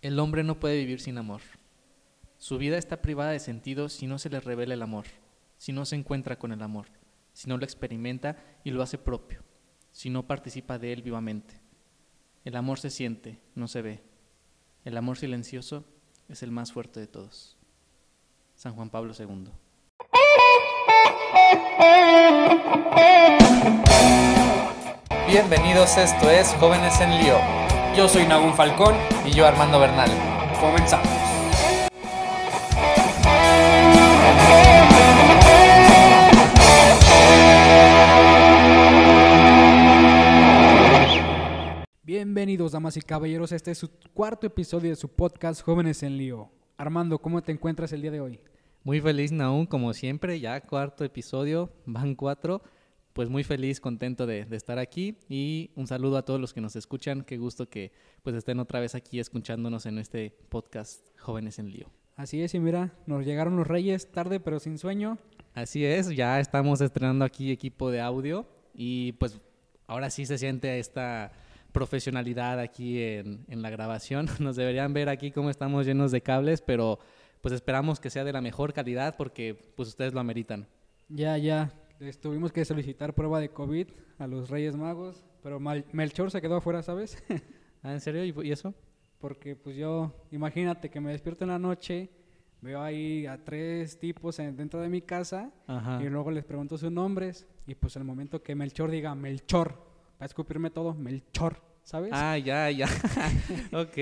El hombre no puede vivir sin amor. Su vida está privada de sentido si no se le revela el amor, si no se encuentra con el amor, si no lo experimenta y lo hace propio, si no participa de él vivamente. El amor se siente, no se ve. El amor silencioso es el más fuerte de todos. San Juan Pablo II. Bienvenidos, esto es Jóvenes en Lío. Yo soy Nagún Falcón. Y yo Armando Bernal. Comenzamos. Bienvenidos, damas y caballeros. Este es su cuarto episodio de su podcast Jóvenes en Lío. Armando, ¿cómo te encuentras el día de hoy? Muy feliz, Naún, como siempre, ya cuarto episodio, van cuatro. Pues muy feliz, contento de, de, estar aquí y un saludo a todos los que nos escuchan. Qué gusto que pues estén otra vez aquí escuchándonos en este podcast Jóvenes en Lío. Así es, y mira, nos llegaron los Reyes tarde pero sin sueño. Así es, ya estamos estrenando aquí equipo de audio y pues ahora sí se siente esta profesionalidad aquí en, en la grabación. Nos deberían ver aquí cómo estamos llenos de cables, pero pues esperamos que sea de la mejor calidad porque pues ustedes lo ameritan. Ya, ya. Les tuvimos que solicitar prueba de COVID a los Reyes Magos, pero Melchor se quedó afuera, ¿sabes? ¿Ah, en serio? ¿Y, eso? Porque pues yo, imagínate que me despierto en la noche, veo ahí a tres tipos en, dentro de mi casa Ajá. y luego les pregunto sus nombres y pues el momento que Melchor diga Melchor, va a escupirme todo, Melchor, ¿sabes? Ah, ya, ya. ok,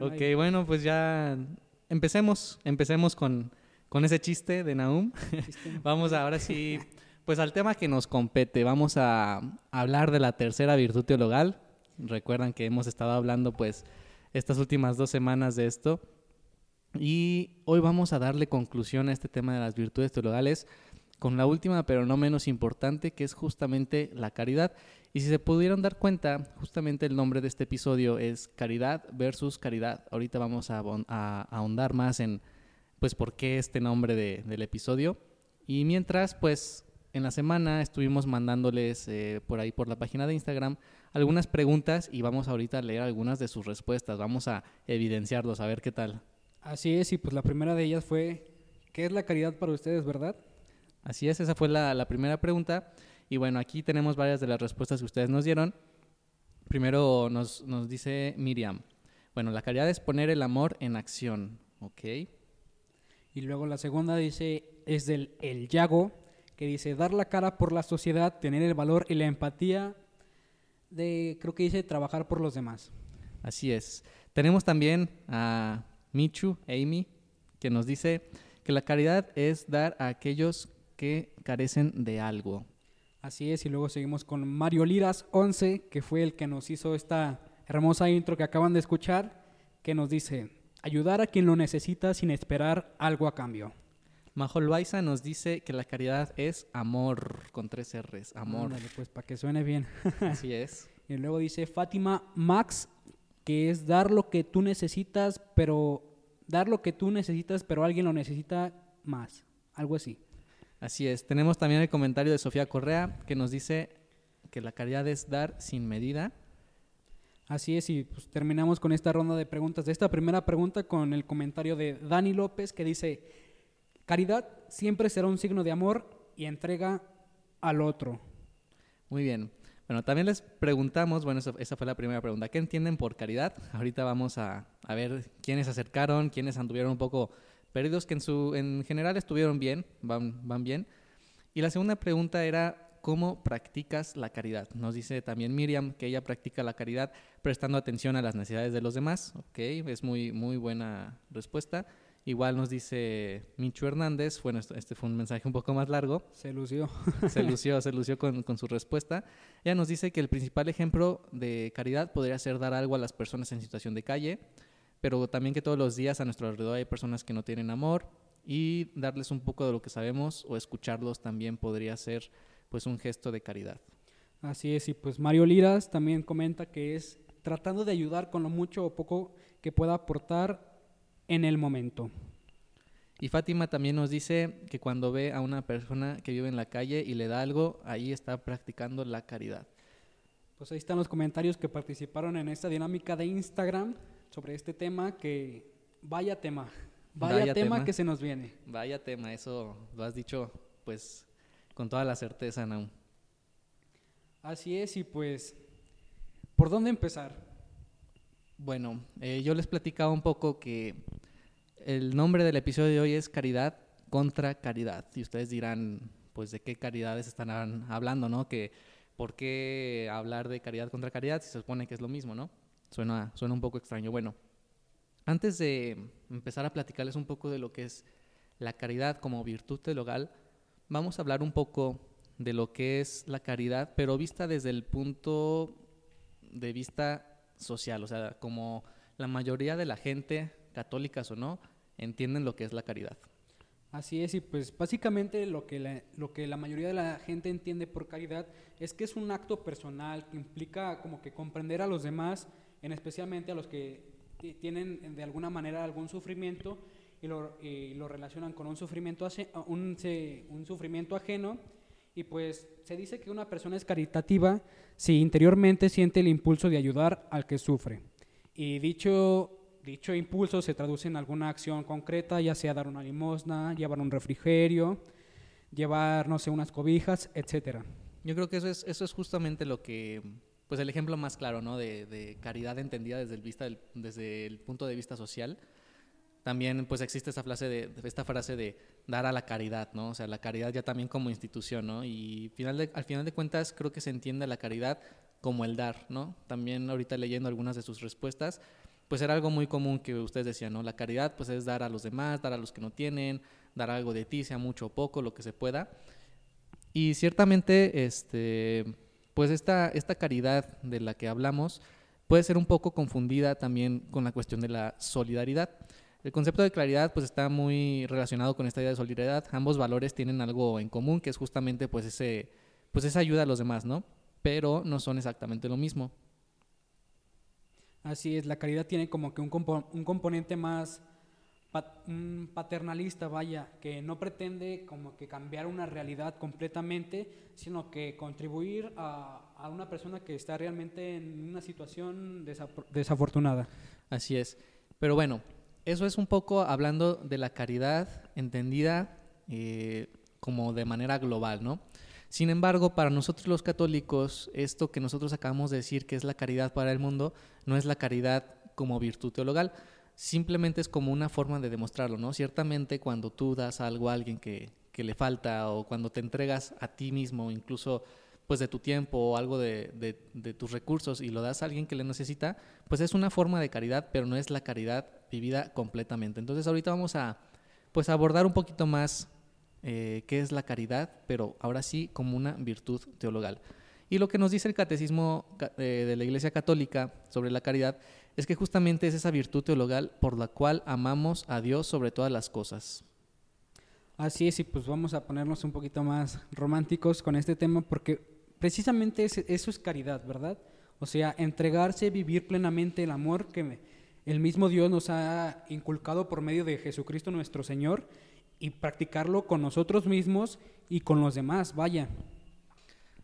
ok, bueno, pues ya empecemos, empecemos con, con ese chiste de Naum. Vamos ahora sí, pues al tema que nos compete. Vamos a hablar de la tercera virtud teologal. Recuerdan que hemos estado hablando pues estas últimas dos semanas de esto. Y hoy vamos a darle conclusión a este tema de las virtudes teologales con la última, pero no menos importante, que es justamente la caridad. Y si se pudieron dar cuenta, justamente el nombre de este episodio es Caridad versus Caridad. Ahorita vamos a, ahondar más en, pues, por qué este nombre de, del episodio. Y mientras, pues, en la semana estuvimos mandándoles eh, por ahí, por la página de Instagram, algunas preguntas y vamos ahorita a leer algunas de sus respuestas. Vamos a evidenciarlos, a ver qué tal. Así es, y pues la primera de ellas fue, ¿qué es la caridad para ustedes, verdad? Así es, esa fue la, la primera pregunta. Y bueno, aquí tenemos varias de las respuestas que ustedes nos dieron. Primero nos, nos dice Miriam. Bueno, la caridad es poner el amor en acción, ¿ok? Y luego la segunda dice, es del El Yago, que dice, dar la cara por la sociedad, tener el valor y la empatía de, creo que dice, trabajar por los demás. Así es. Tenemos también a Michu, Amy, que nos dice que la caridad es dar a aquellos que carecen de algo. Así es, y luego seguimos con Mario Liras 11, que fue el que nos hizo esta hermosa intro que acaban de escuchar, que nos dice, ayudar a quien lo necesita sin esperar algo a cambio. Majo Loaiza nos dice que la caridad es amor, con tres R's, amor. Pues para que suene bien. Así es. y luego dice Fátima Max, que es dar lo que tú necesitas, pero dar lo que tú necesitas, pero alguien lo necesita más, algo así. Así es. Tenemos también el comentario de Sofía Correa que nos dice que la caridad es dar sin medida. Así es, y pues terminamos con esta ronda de preguntas. De esta primera pregunta con el comentario de Dani López que dice, caridad siempre será un signo de amor y entrega al otro. Muy bien. Bueno, también les preguntamos, bueno, esa, fue la primera pregunta, ¿qué entienden por caridad? Ahorita vamos a, a ver quiénes se acercaron, quiénes anduvieron un poco perdidos que en, su, en general estuvieron bien, van, van bien. Y la segunda pregunta era, ¿cómo practicas la caridad? Nos dice también Miriam que ella practica la caridad prestando atención a las necesidades de los demás. Ok, es muy, muy buena respuesta. Igual nos dice Michu Hernández, bueno, este fue un mensaje un poco más largo. Se lució. se lució, se lució con, con, su respuesta. Ella nos dice que el principal ejemplo de caridad podría ser dar algo a las personas en situación de calle, pero también que todos los días a nuestro alrededor hay personas que no tienen amor y darles un poco de lo que sabemos o escucharlos también podría ser pues un gesto de caridad. Así es, y pues Mario Liras también comenta que es tratando de ayudar con lo mucho o poco que pueda aportar en el momento. Y Fátima también nos dice que cuando ve a una persona que vive en la calle y le da algo, ahí está practicando la caridad. Pues ahí están los comentarios que participaron en esta dinámica de Instagram sobre este tema que vaya tema, vaya, tema, que se nos viene. Vaya tema, eso lo has dicho pues con toda la certeza, Naum. Así es, y pues, ¿por dónde empezar? Bueno, eh, yo les platicaba un poco que el nombre del episodio de hoy es Caridad contra Caridad. Y ustedes dirán, pues, ¿de qué caridades están hablando, no? Que, ¿Por qué hablar de caridad contra caridad si se supone que es lo mismo, no? Suena, suena un poco extraño. Bueno, antes de empezar a platicarles un poco de lo que es la caridad como virtud teologal, vamos a hablar un poco de lo que es la caridad, pero vista desde el punto de vista social, o sea, como la mayoría de la gente, católicas o no, entienden lo que es la caridad. Así es, y pues básicamente lo que, la, lo que la mayoría de la gente entiende por caridad es que es un acto personal que implica como que comprender a los demás, en especialmente a los que tienen de alguna manera algún sufrimiento y lo, lo relacionan con un sufrimiento, un, un sufrimiento ajeno. Y pues se dice que una persona es caritativa si interiormente siente el impulso de ayudar al que sufre. Y dicho, dicho impulso se traduce en alguna acción concreta, ya sea dar una limosna, llevar un refrigerio, llevar, no sé, unas cobijas, etcétera. Yo creo que eso es, eso es justamente lo que pues el ejemplo más claro, ¿no? De, caridad entendida desde el, vista desde el punto de vista social. También pues existe esta frase de, esta frase de dar a la caridad, ¿no? O sea, la caridad ya también como institución, ¿no? Y final al final de cuentas creo que se entiende la caridad como el dar, ¿no? También ahorita leyendo algunas de sus respuestas, pues era algo muy común que ustedes decían, ¿no? La caridad pues es dar a los demás, dar a los que no tienen, dar algo de ti, sea mucho o poco, lo que se pueda. Y ciertamente, este, pues esta, esta caridad de la que hablamos puede ser un poco confundida también con la cuestión de la solidaridad. El concepto de claridad pues está muy relacionado con esta idea de solidaridad. Ambos valores tienen algo en común, que es justamente pues ese pues esa ayuda a los demás, ¿no? Pero no son exactamente lo mismo. Así es, la caridad tiene como que un, un componente más un paternalista, vaya, que no pretende como que cambiar una realidad completamente, sino que contribuir a, una persona que está realmente en una situación desafortunada. Así es. Pero bueno, eso es un poco hablando de la caridad entendida eh, como de manera global, ¿no? Sin embargo, para nosotros los católicos, esto que nosotros acabamos de decir que es la caridad para el mundo, no es la caridad como virtud teologal, simplemente es como una forma de demostrarlo, ¿no? Ciertamente cuando tú das algo a alguien que, le falta o cuando te entregas a ti mismo, incluso pues de tu tiempo o algo de, tus recursos y lo das a alguien que le necesita, pues es una forma de caridad, pero no es la caridad vivida completamente. Entonces ahorita vamos a pues abordar un poquito más eh, qué es la caridad, pero ahora sí como una virtud teologal. Y lo que nos dice el catecismo eh, de la Iglesia Católica sobre la caridad es que justamente es esa virtud teologal por la cual amamos a Dios sobre todas las cosas. Así es, y pues vamos a ponernos un poquito más románticos con este tema porque precisamente eso es caridad, ¿verdad? O sea, entregarse, vivir plenamente el amor que el mismo Dios nos ha inculcado por medio de Jesucristo nuestro Señor y practicarlo con nosotros mismos y con los demás, vaya.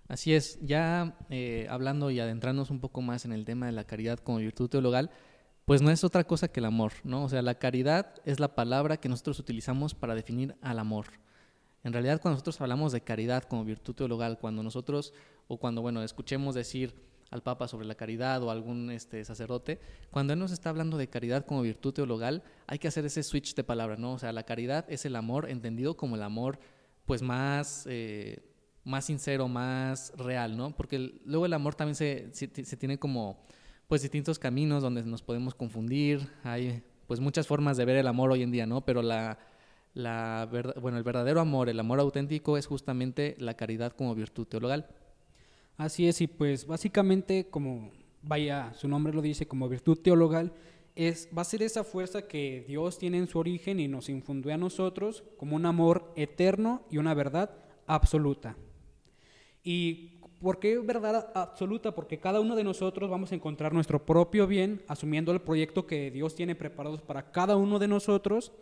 Así es, ya eh, hablando y adentrándonos un poco más en el tema de la caridad como virtud teologal, pues no es otra cosa que el amor, ¿no? O sea, la caridad es la palabra que nosotros utilizamos para definir al amor. En realidad, cuando nosotros hablamos de caridad como virtud teologal, cuando nosotros, o cuando, bueno, escuchemos decir al Papa sobre la caridad o algún este, sacerdote, cuando él nos está hablando de caridad como virtud teologal, hay que hacer ese switch de palabra, ¿no? O sea, la caridad es el amor entendido como el amor, pues más... Eh, más sincero, más real, ¿no? Porque luego el amor también se, se, tiene como pues distintos caminos donde nos podemos confundir, hay pues muchas formas de ver el amor hoy en día, ¿no? Pero la, la bueno, el verdadero amor, el amor auténtico es justamente la caridad como virtud teologal. Así es, y pues básicamente como vaya, su nombre lo dice como virtud teologal, es, va a ser esa fuerza que Dios tiene en su origen y nos infundió a nosotros como un amor eterno y una verdad absoluta. ¿Y por qué verdad absoluta? Porque cada uno de nosotros vamos a encontrar nuestro propio bien, asumiendo el proyecto que Dios tiene preparado para cada uno de nosotros,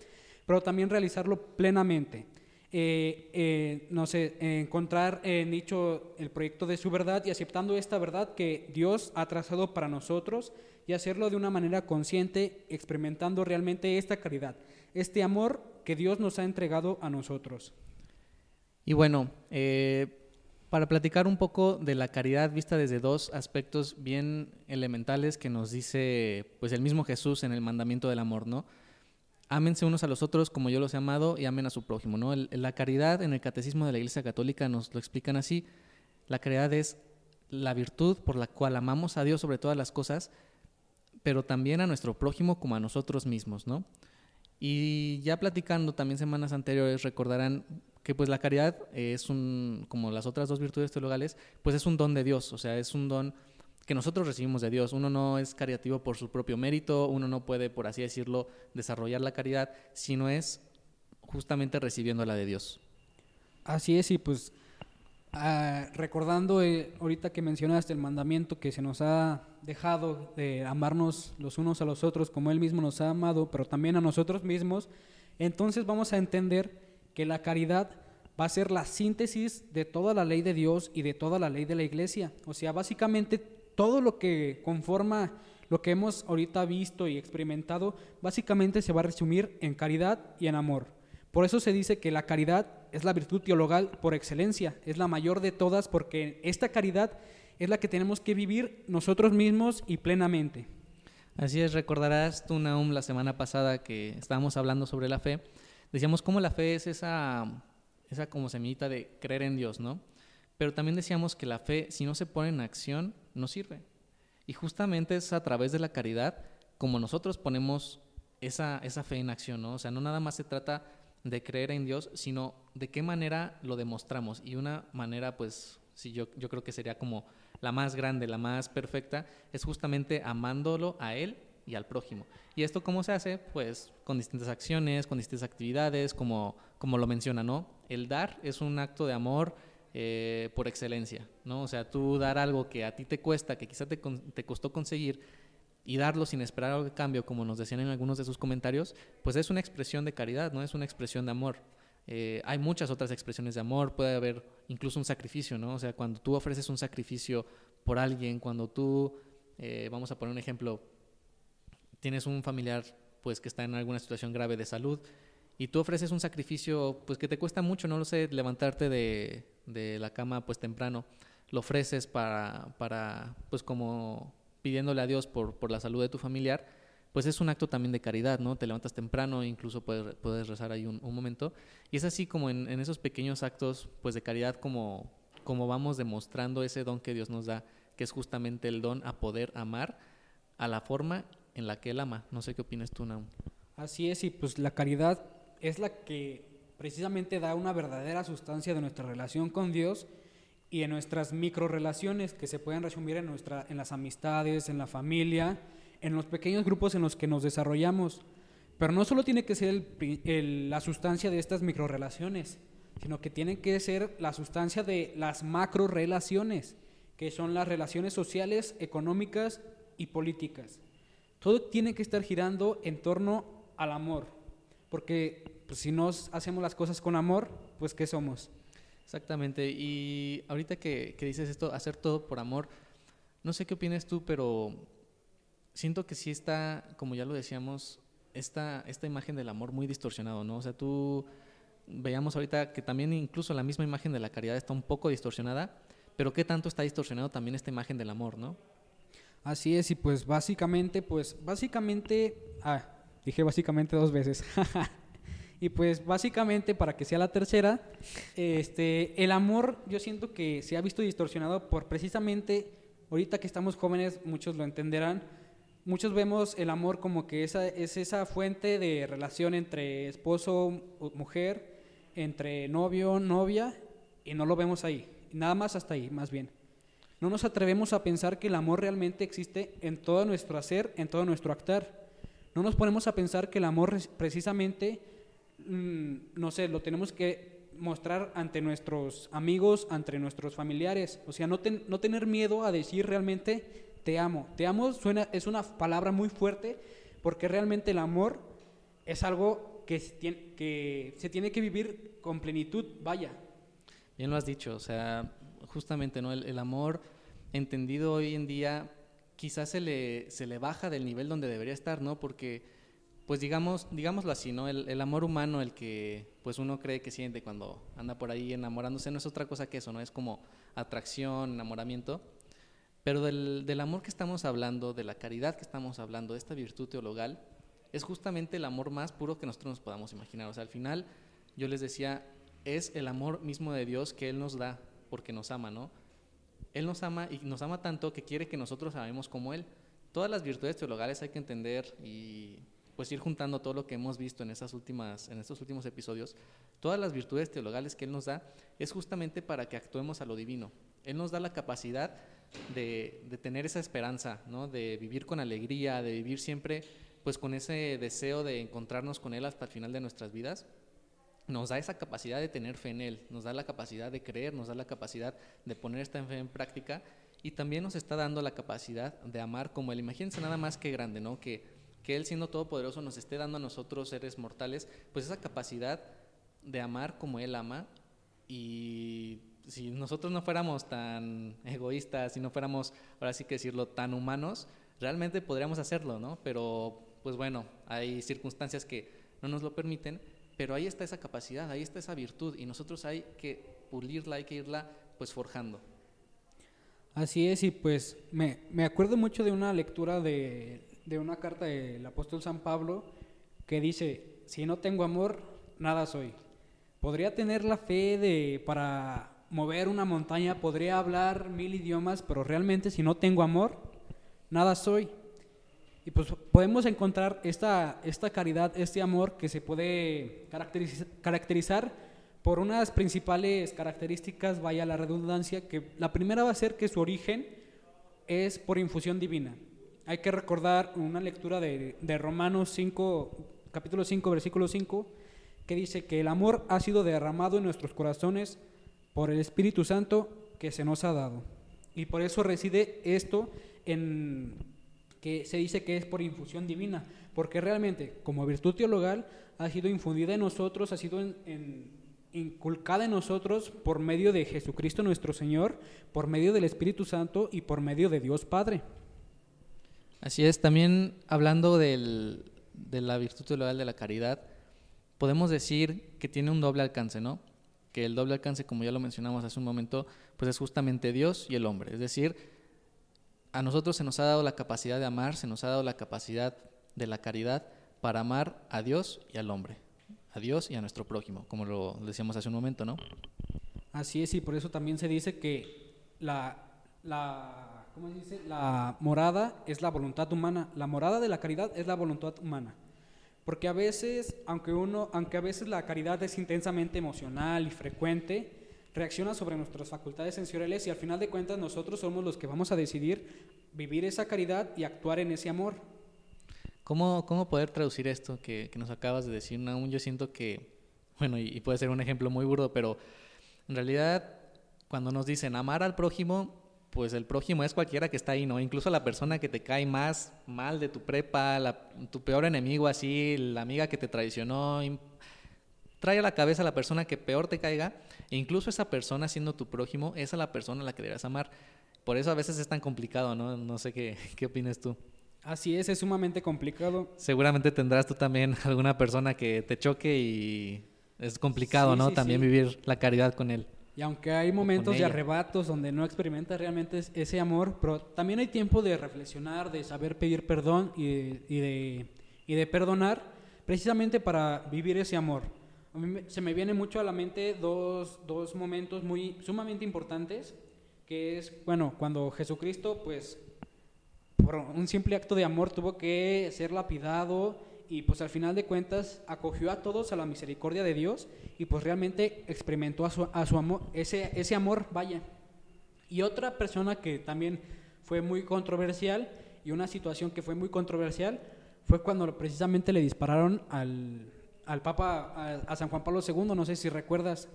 pero también realizarlo plenamente. Eh, eh, no sé, encontrar en dicho el proyecto de su verdad y aceptando esta verdad que Dios ha trazado para nosotros, y hacerlo de una manera consciente, experimentando realmente esta caridad, este amor que Dios nos ha entregado a nosotros. Y bueno, eh, para platicar un poco de la caridad vista desde dos aspectos bien elementales que nos dice pues el mismo Jesús en el mandamiento del amor, ¿no? Ámense unos a los otros como yo los he amado y amen a su prójimo, ¿no? la caridad en el catecismo de la Iglesia Católica nos lo explican así. La caridad es la virtud por la cual amamos a Dios sobre todas las cosas, pero también a nuestro prójimo como a nosotros mismos, ¿no? Y ya platicando también semanas anteriores recordarán que pues la caridad es un, como las otras dos virtudes teologales, pues es un don de Dios, o sea, es un don que nosotros recibimos de Dios. Uno no es caritativo por su propio mérito, uno no puede, por así decirlo, desarrollar la caridad, sino es justamente recibiéndola de Dios. Así es, y pues ah, recordando eh, ahorita que mencionaste el mandamiento que se nos ha dejado de amarnos los unos a los otros como Él mismo nos ha amado, pero también a nosotros mismos, entonces vamos a entender que la caridad va a ser la síntesis de toda la ley de Dios y de toda la ley de la iglesia. O sea, básicamente todo lo que conforma lo que hemos ahorita visto y experimentado, básicamente se va a resumir en caridad y en amor. Por eso se dice que la caridad es la virtud teologal por excelencia, es la mayor de todas porque esta caridad es la que tenemos que vivir nosotros mismos y plenamente. Así es, recordarás tú, Naum, la semana pasada que estábamos hablando sobre la fe, decíamos cómo la fe es esa, esa como semillita de creer en Dios, ¿no? Pero también decíamos que la fe, si no se pone en acción, no sirve. Y justamente es a través de la caridad como nosotros ponemos esa, esa fe en acción, ¿no? O sea, no nada más se trata de creer en Dios, sino de qué manera lo demostramos. Y una manera, pues, sí, yo, yo creo que sería como la más grande, la más perfecta, es justamente amándolo a Él y al prójimo. ¿Y esto cómo se hace? Pues con distintas acciones, con distintas actividades, como, como lo menciona, ¿no? El dar es un acto de amor eh, por excelencia, ¿no? O sea, tú dar algo que a ti te cuesta, que quizá te, te costó conseguir, y darlo sin esperar algo de cambio, como nos decían en algunos de sus comentarios, pues es una expresión de caridad, ¿no? Es una expresión de amor. Eh, hay muchas otras expresiones de amor, puede haber incluso un sacrificio, ¿no? O sea, cuando tú ofreces un sacrificio por alguien, cuando tú, eh, vamos a poner un ejemplo, tienes un familiar pues que está en alguna situación grave de salud y tú ofreces un sacrificio pues que te cuesta mucho, no lo sé, levantarte de, de la cama pues temprano, lo ofreces para, para pues como pidiéndole a Dios por, por la salud de tu familiar, pues es un acto también de caridad, ¿no? Te levantas temprano, incluso puedes, puedes rezar ahí un, un, momento. Y es así como en, en, esos pequeños actos pues de caridad como, como vamos demostrando ese don que Dios nos da, que es justamente el don a poder amar a la forma en la que Él ama. No sé qué opinas tú, Naum. Así es, y pues la caridad es la que precisamente da una verdadera sustancia de nuestra relación con Dios y en nuestras microrelaciones que se pueden resumir en, nuestra, en las amistades, en la familia, en los pequeños grupos en los que nos desarrollamos. Pero no solo tiene que ser la sustancia de estas microrelaciones, sino que tiene que ser la sustancia de las macrorelaciones, que son las relaciones sociales, económicas y políticas. Todo tiene que estar girando en torno al amor, porque pues, si no hacemos las cosas con amor, pues ¿qué somos? Exactamente, y ahorita que, dices esto, hacer todo por amor, no sé qué opinas tú, pero siento que sí está, como ya lo decíamos, esta, esta imagen del amor muy distorsionado, ¿no? O sea, tú veíamos ahorita que también incluso la misma imagen de la caridad está un poco distorsionada, pero qué tanto está distorsionado también esta imagen del amor, ¿no? Así es, y pues básicamente, pues básicamente, ah, dije básicamente dos veces. y pues básicamente, para que sea la tercera, este, el amor yo siento que se ha visto distorsionado por precisamente, ahorita que estamos jóvenes, muchos lo entenderán, muchos vemos el amor como que esa, es esa fuente de relación entre esposo, mujer, entre novio, novia, y no lo vemos ahí, nada más hasta ahí, más bien. No nos atrevemos a pensar que el amor realmente existe en todo nuestro hacer, en todo nuestro actuar. No nos ponemos a pensar que el amor precisamente, mm, no sé, lo tenemos que mostrar ante nuestros amigos, ante nuestros familiares. O sea, no, no tener miedo a decir realmente te amo. Te amo suena, es una palabra muy fuerte porque realmente el amor es algo que, que se tiene que vivir con plenitud, vaya. Bien lo has dicho, o sea, justamente, ¿no? El, el amor entendido hoy en día quizás se le, se le baja del nivel donde debería estar, ¿no? Porque, pues digamos, digámoslo así, ¿no? El, amor humano, el que pues uno cree que siente cuando anda por ahí enamorándose, no es otra cosa que eso, ¿no? Es como atracción, enamoramiento. Pero del, del amor que estamos hablando, de la caridad que estamos hablando, de esta virtud teologal, es justamente el amor más puro que nosotros nos podamos imaginar. O sea, al final, yo les decía, es el amor mismo de Dios que Él nos da porque nos ama, ¿no? Él nos ama y nos ama tanto que quiere que nosotros amemos como Él. Todas las virtudes teologales hay que entender y pues ir juntando todo lo que hemos visto en, esas últimas, en estos últimos episodios. Todas las virtudes teologales que Él nos da es justamente para que actuemos a lo divino. Él nos da la capacidad de, tener esa esperanza, ¿no? de vivir con alegría, de vivir siempre pues con ese deseo de encontrarnos con Él hasta el final de nuestras vidas nos da esa capacidad de tener fe en Él, nos da la capacidad de creer, nos da la capacidad de poner esta fe en práctica y también nos está dando la capacidad de amar como Él. Imagínense nada más que grande, ¿no? Que, que Él siendo todopoderoso nos esté dando a nosotros seres mortales, pues esa capacidad de amar como Él ama y si nosotros no fuéramos tan egoístas, si no fuéramos, ahora sí que decirlo, tan humanos, realmente podríamos hacerlo, ¿no? Pero pues bueno, hay circunstancias que no nos lo permiten pero ahí está esa capacidad, ahí está esa virtud y nosotros hay que pulirla, hay que irla pues forjando. Así es, y pues me, me acuerdo mucho de una lectura de, de una carta del apóstol San Pablo que dice, si no tengo amor, nada soy. Podría tener la fe de para mover una montaña, podría hablar mil idiomas, pero realmente si no tengo amor, nada soy. Y pues podemos encontrar esta, esta caridad, este amor que se puede caracterizar por unas principales características, vaya la redundancia, que la primera va a ser que su origen es por infusión divina. Hay que recordar una lectura de, de Romanos 5, capítulo 5, versículo 5, que dice que el amor ha sido derramado en nuestros corazones por el Espíritu Santo que se nos ha dado. Y por eso reside esto en que se dice que es por infusión divina, porque realmente como virtud teologal ha sido infundida en nosotros, ha sido inculcada en nosotros por medio de Jesucristo nuestro Señor, por medio del Espíritu Santo y por medio de Dios Padre. Así es, también hablando de la virtud teologal de la caridad, podemos decir que tiene un doble alcance, ¿no? Que el doble alcance, como ya lo mencionamos hace un momento, pues es justamente Dios y el hombre, es decir, a nosotros se nos ha dado la capacidad de amar, se nos ha dado la capacidad de la caridad para amar a Dios y al hombre, a Dios y a nuestro prójimo, como lo decíamos hace un momento, ¿no? Así es, y por eso también se dice que la, la, ¿cómo dice? la morada es la voluntad humana, la morada de la caridad es la voluntad humana. Porque a veces, aunque uno, aunque a veces la caridad es intensamente emocional y frecuente, reacciona sobre nuestras facultades sensoriales y al final de cuentas nosotros somos los que vamos a decidir vivir esa caridad y actuar en ese amor. ¿Cómo, cómo poder traducir esto que, que nos acabas de decir, Aún Yo siento que, bueno, y, puede ser un ejemplo muy burdo, pero en realidad cuando nos dicen amar al prójimo, pues el prójimo es cualquiera que está ahí, ¿no? Incluso la persona que te cae más mal de tu prepa, tu peor enemigo así, la amiga que te traicionó, trae a la cabeza a la persona que peor te caiga, e incluso esa persona siendo tu prójimo, esa es la persona a la que debes amar. Por eso a veces es tan complicado, ¿no? No sé qué, qué opinas tú. Así es, es sumamente complicado. Seguramente tendrás tú también alguna persona que te choque y es complicado, ¿no? también vivir la caridad con él. Y aunque hay momentos de arrebatos donde no experimentas realmente ese amor, pero también hay tiempo de reflexionar, de saber pedir perdón y y de, y de perdonar, precisamente para vivir ese amor. A mí se me viene mucho a la mente dos, dos momentos muy sumamente importantes, que es, bueno, cuando Jesucristo, pues, por un simple acto de amor tuvo que ser lapidado y pues al final de cuentas acogió a todos a la misericordia de Dios y pues realmente experimentó a su, a su amor, ese, ese amor, vaya. Y otra persona que también fue muy controversial y una situación que fue muy controversial fue cuando precisamente le dispararon al, al Papa, a, San Juan Pablo II, no sé si recuerdas.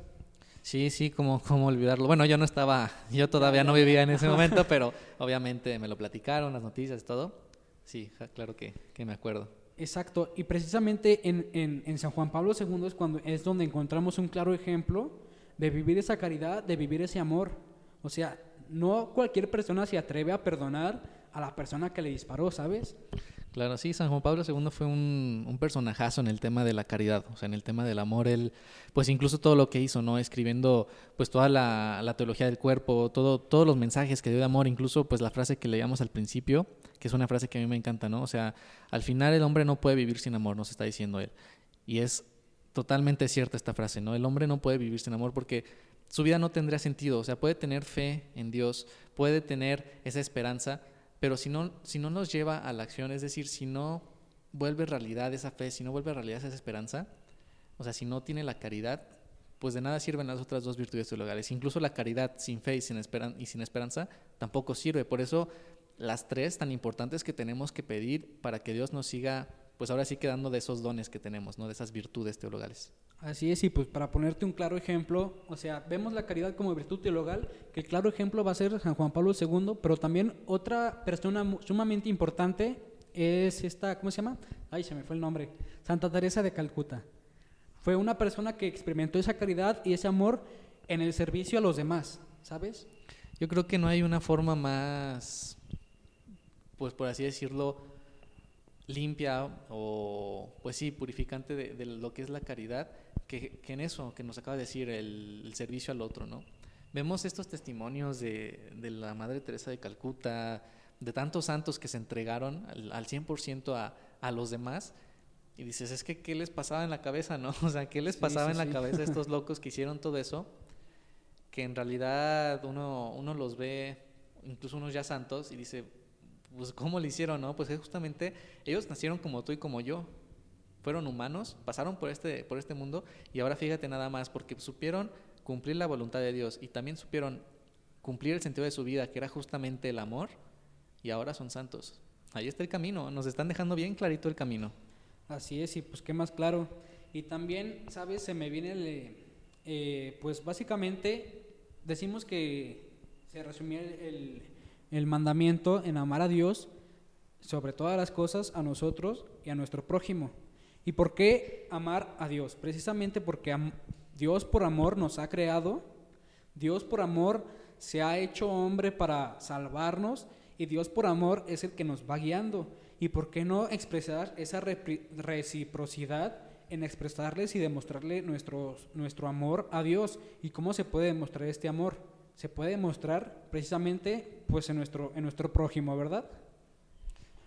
Sí, sí, como cómo olvidarlo. Bueno, yo no estaba, yo todavía no vivía en ese momento, pero obviamente me lo platicaron, las noticias, todo. Sí, claro que, que me acuerdo. Exacto, y precisamente en, en, en, San Juan Pablo II es, cuando, es donde encontramos un claro ejemplo de vivir esa caridad, de vivir ese amor. O sea, no cualquier persona se atreve a perdonar a la persona que le disparó, ¿sabes? Claro, sí, San Juan Pablo II fue un, un, personajazo en el tema de la caridad, o sea, en el tema del amor, él, pues incluso todo lo que hizo, ¿no? Escribiendo, pues toda la, la, teología del cuerpo, todo, todos los mensajes que dio de amor, incluso pues la frase que leíamos al principio, que es una frase que a mí me encanta, ¿no? O sea, al final el hombre no puede vivir sin amor, nos está diciendo él. Y es totalmente cierta esta frase, ¿no? El hombre no puede vivir sin amor porque su vida no tendría sentido, o sea, puede tener fe en Dios, puede tener esa esperanza, pero si no, si no nos lleva a la acción, es decir, si no vuelve realidad esa fe, si no vuelve realidad esa esperanza, o sea, si no tiene la caridad, pues de nada sirven las otras dos virtudes teologales. Incluso la caridad sin fe y sin, y sin esperanza tampoco sirve. Por eso las tres tan importantes que tenemos que pedir para que Dios nos siga, pues ahora sí quedando de esos dones que tenemos, ¿no? De esas virtudes teologales. Así es, y pues para ponerte un claro ejemplo, o sea, vemos la caridad como virtud teologal, que el claro ejemplo va a ser San Juan Pablo II, pero también otra persona sumamente importante es esta, ¿cómo se llama? Ay, se me fue el nombre, Santa Teresa de Calcuta. Fue una persona que experimentó esa caridad y ese amor en el servicio a los demás, ¿sabes? Yo creo que no hay una forma más, pues por así decirlo, limpia o, pues sí, purificante de, de lo que es la caridad que, en eso que nos acaba de decir, el, servicio al otro, ¿no? Vemos estos testimonios de, de, la Madre Teresa de Calcuta, de tantos santos que se entregaron al, al 100% a, a los demás, y dices, es que, ¿qué les pasaba en la cabeza, no? O sea, ¿qué les pasaba en la cabeza a estos locos que hicieron todo eso? Que en realidad uno, uno los ve, incluso unos ya santos, y dice, pues, ¿cómo lo hicieron, no? Pues es justamente, ellos nacieron como tú y como yo fueron humanos, pasaron por este, por este mundo y ahora fíjate nada más, porque supieron cumplir la voluntad de Dios y también supieron cumplir el sentido de su vida, que era justamente el amor, y ahora son santos. Ahí está el camino, nos están dejando bien clarito el camino. Así es, y pues qué más claro. Y también, ¿sabes? Se me viene el, eh, pues básicamente decimos que se resumía el, el mandamiento en amar a Dios sobre todas las cosas, a nosotros y a nuestro prójimo. ¿Y por qué amar a Dios? Precisamente porque Dios por amor nos ha creado, Dios por amor se ha hecho hombre para salvarnos y Dios por amor es el que nos va guiando. ¿Y por qué no expresar esa reciprocidad en expresarles y demostrarle nuestro, nuestro amor a Dios? ¿Y cómo se puede demostrar este amor? Se puede demostrar precisamente pues en nuestro, en nuestro prójimo, ¿verdad?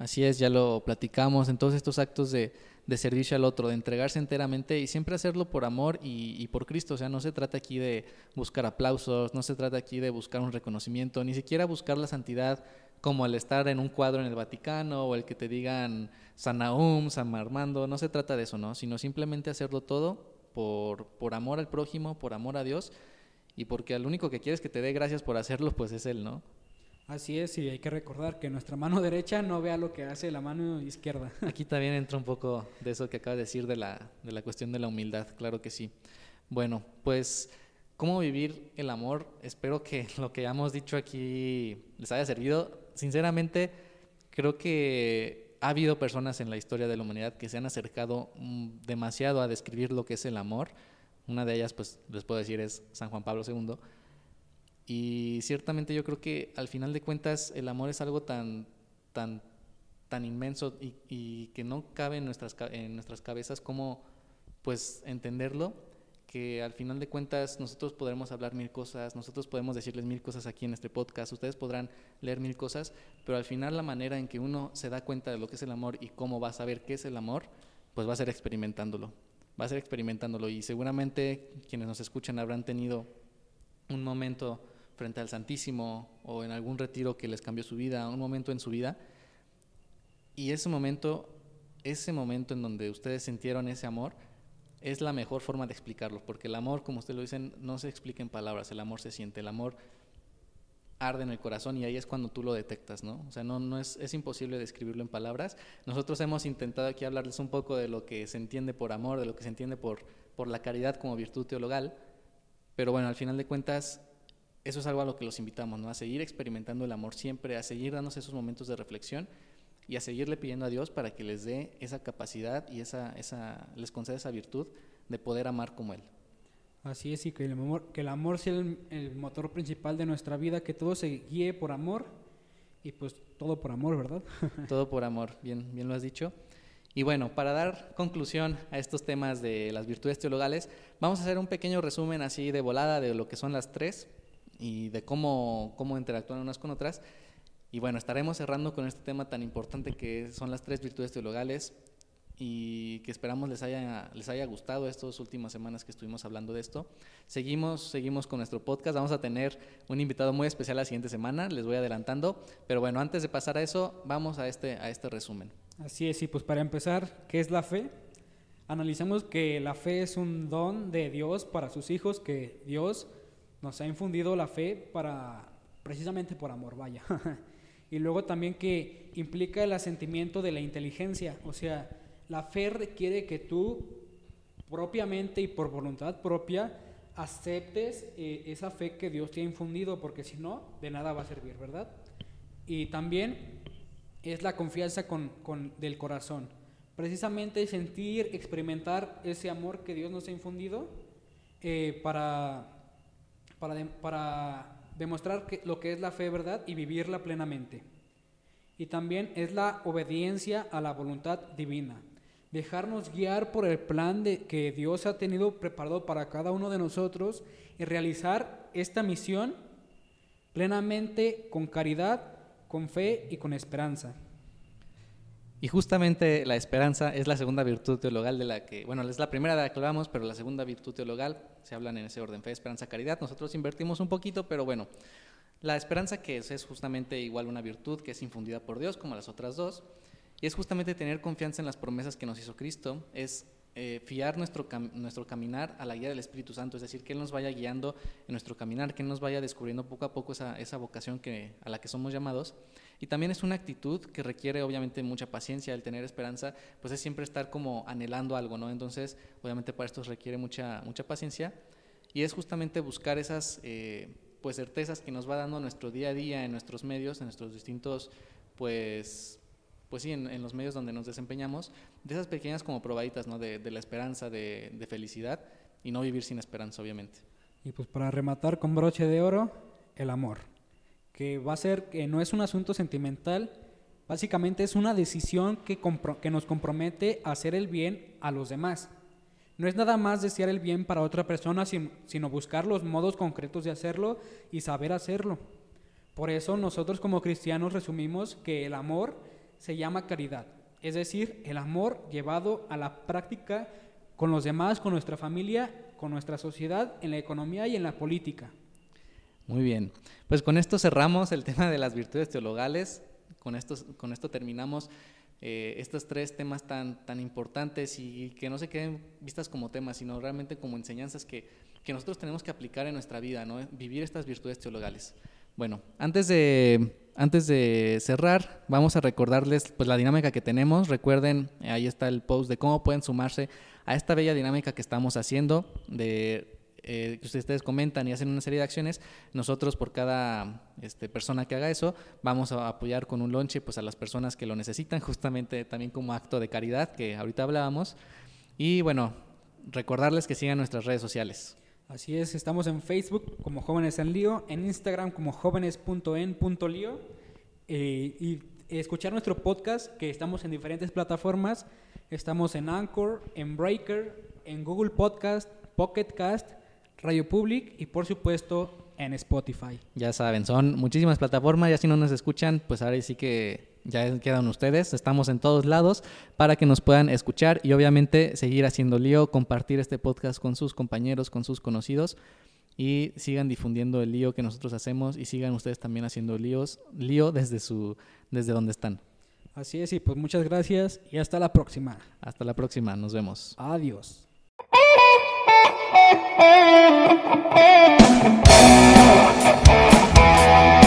Así es, ya lo platicamos en todos estos actos de, de servicio al otro, de entregarse enteramente y siempre hacerlo por amor y, por Cristo. O sea, no se trata aquí de buscar aplausos, no se trata aquí de buscar un reconocimiento, ni siquiera buscar la santidad como el estar en un cuadro en el Vaticano o el que te digan San Naum, San Armando, no se trata de eso, ¿no? Sino simplemente hacerlo todo por, por amor al prójimo, por amor a Dios y porque al único que quieres que te dé gracias por hacerlo, pues es Él, ¿no? Así es, y hay que recordar que nuestra mano derecha no vea lo que hace la mano izquierda. Aquí también entra un poco de eso que acaba de decir de la, de la cuestión de la humildad, claro que sí. Bueno, pues, ¿cómo vivir el amor? Espero que lo que hemos dicho aquí les haya servido. Sinceramente, creo que ha habido personas en la historia de la humanidad que se han acercado mm, demasiado a describir lo que es el amor. Una de ellas, pues, les puedo decir, es San Juan Pablo II y ciertamente yo creo que al final de cuentas el amor es algo tan, tan, tan inmenso y, que no cabe en nuestras, en nuestras cabezas como pues entenderlo, que al final de cuentas nosotros podremos hablar mil cosas, nosotros podemos decirles mil cosas aquí en este podcast, ustedes podrán leer mil cosas, pero al final la manera en que uno se da cuenta de lo que es el amor y cómo va a saber qué es el amor, pues va a ser experimentándolo, va a ser experimentándolo y seguramente quienes nos escuchan habrán tenido un momento frente al Santísimo o en algún retiro que les cambió su vida, un momento en su vida. Y ese momento, ese momento en donde ustedes sintieron ese amor, es la mejor forma de explicarlo, porque el amor, como ustedes lo dicen, no se explica en palabras, el amor se siente, el amor arde en el corazón y ahí es cuando tú lo detectas, ¿no? O sea, no, no es, es imposible describirlo en palabras. Nosotros hemos intentado aquí hablarles un poco de lo que se entiende por amor, de lo que se entiende por, por la caridad como virtud teologal, pero bueno, al final de cuentas eso es algo a lo que los invitamos, ¿no? A seguir experimentando el amor siempre, a seguir dándose esos momentos de reflexión y a seguirle pidiendo a Dios para que les dé esa capacidad y esa, esa, les conceda esa virtud de poder amar como Él. Así es, y que el amor, que el amor sea el, motor principal de nuestra vida, que todo se guíe por amor Y pues todo por amor, ¿verdad? todo por amor, bien, bien lo has dicho. Y bueno, para dar conclusión a estos temas de las virtudes teologales, vamos a hacer un pequeño resumen así de volada de lo que son las tres y de cómo, cómo interactúan unas con otras. Y bueno, estaremos cerrando con este tema tan importante que son las tres virtudes teologales y que esperamos les haya, les haya gustado estas últimas semanas que estuvimos hablando de esto. Seguimos, seguimos con nuestro podcast, vamos a tener un invitado muy especial la siguiente semana, les voy adelantando, pero bueno, antes de pasar a eso, vamos a este, a este resumen. Así es, y pues para empezar, ¿qué es la fe? Analicemos que la fe es un don de Dios para sus hijos, que Dios nos ha infundido la fe para precisamente por amor, vaya. y luego también que implica el asentimiento de la inteligencia, o sea, la fe requiere que tú propiamente y por voluntad propia aceptes eh, esa fe que Dios te ha infundido, porque si no, de nada va a servir, ¿verdad? Y también es la confianza con, del corazón. Precisamente sentir, experimentar ese amor que Dios nos ha infundido eh, para, para, para demostrar que, lo que es la fe, ¿verdad? Y vivirla plenamente. Y también es la obediencia a la voluntad divina dejarnos guiar por el plan de, que Dios ha tenido preparado para cada uno de nosotros y realizar esta misión plenamente con caridad, con fe y con esperanza. Y justamente la esperanza es la segunda virtud teologal de la que, bueno, es la primera de la que hablamos, pero la segunda virtud teologal se hablan en ese orden, fe, esperanza, caridad. Nosotros invertimos un poquito, pero bueno, la esperanza que es, es justamente igual una virtud que es infundida por Dios, como las otras dos. Y es justamente tener confianza en las promesas que nos hizo Cristo, es eh, fiar nuestro, nuestro caminar a la guía del Espíritu Santo, es decir, que Él nos vaya guiando en nuestro caminar, que Él nos vaya descubriendo poco a poco esa, esa vocación que, a la que somos llamados. Y también es una actitud que requiere obviamente mucha paciencia, el tener esperanza, pues es siempre estar como anhelando algo, ¿no? Entonces, obviamente para esto requiere mucha, mucha paciencia y es justamente buscar esas eh, pues certezas que nos va dando nuestro día a día en nuestros medios, en nuestros distintos pues pues sí, en, los medios donde nos desempeñamos, de esas pequeñas como probaditas, ¿no? De, la esperanza, de, felicidad y no vivir sin esperanza, obviamente. Y pues para rematar con broche de oro, el amor, que va a ser, que no es un asunto sentimental, básicamente es una decisión que, que nos compromete a hacer el bien a los demás. No es nada más desear el bien para otra persona, sino buscar los modos concretos de hacerlo y saber hacerlo. Por eso nosotros como cristianos resumimos que el amor se llama caridad, es decir, el amor llevado a la práctica con los demás, con nuestra familia, con nuestra sociedad, en la economía y en la política. Muy bien, pues con esto cerramos el tema de las virtudes teologales, con esto, con esto terminamos eh, estos tres temas tan, tan importantes y que no se queden vistas como temas, sino realmente como enseñanzas que, que nosotros tenemos que aplicar en nuestra vida, ¿no? vivir estas virtudes teologales. Bueno, antes de, antes de cerrar, vamos a recordarles pues, la dinámica que tenemos. Recuerden, ahí está el post de cómo pueden sumarse a esta bella dinámica que estamos haciendo, de eh, que ustedes comentan y hacen una serie de acciones. Nosotros, por cada este, persona que haga eso, vamos a apoyar con un lonche pues, a las personas que lo necesitan, justamente también como acto de caridad, que ahorita hablábamos. Y bueno, recordarles que sigan nuestras redes sociales. Así es, estamos en Facebook como Jóvenes en Lío, en Instagram como jóvenes.en.lío eh, y escuchar nuestro podcast que estamos en diferentes plataformas. Estamos en Anchor, en Breaker, en Google Podcast, Pocket Cast, Radio Public y por supuesto en Spotify. Ya saben, son muchísimas plataformas, ya si no nos escuchan, pues ahora sí que ya quedan ustedes, estamos en todos lados para que nos puedan escuchar y obviamente seguir haciendo lío, compartir este podcast con sus compañeros, con sus conocidos y sigan difundiendo el lío que nosotros hacemos y sigan ustedes también haciendo líos, lío desde su desde donde están. Así es, y pues muchas gracias y hasta la próxima. Hasta la próxima, nos vemos. Adiós.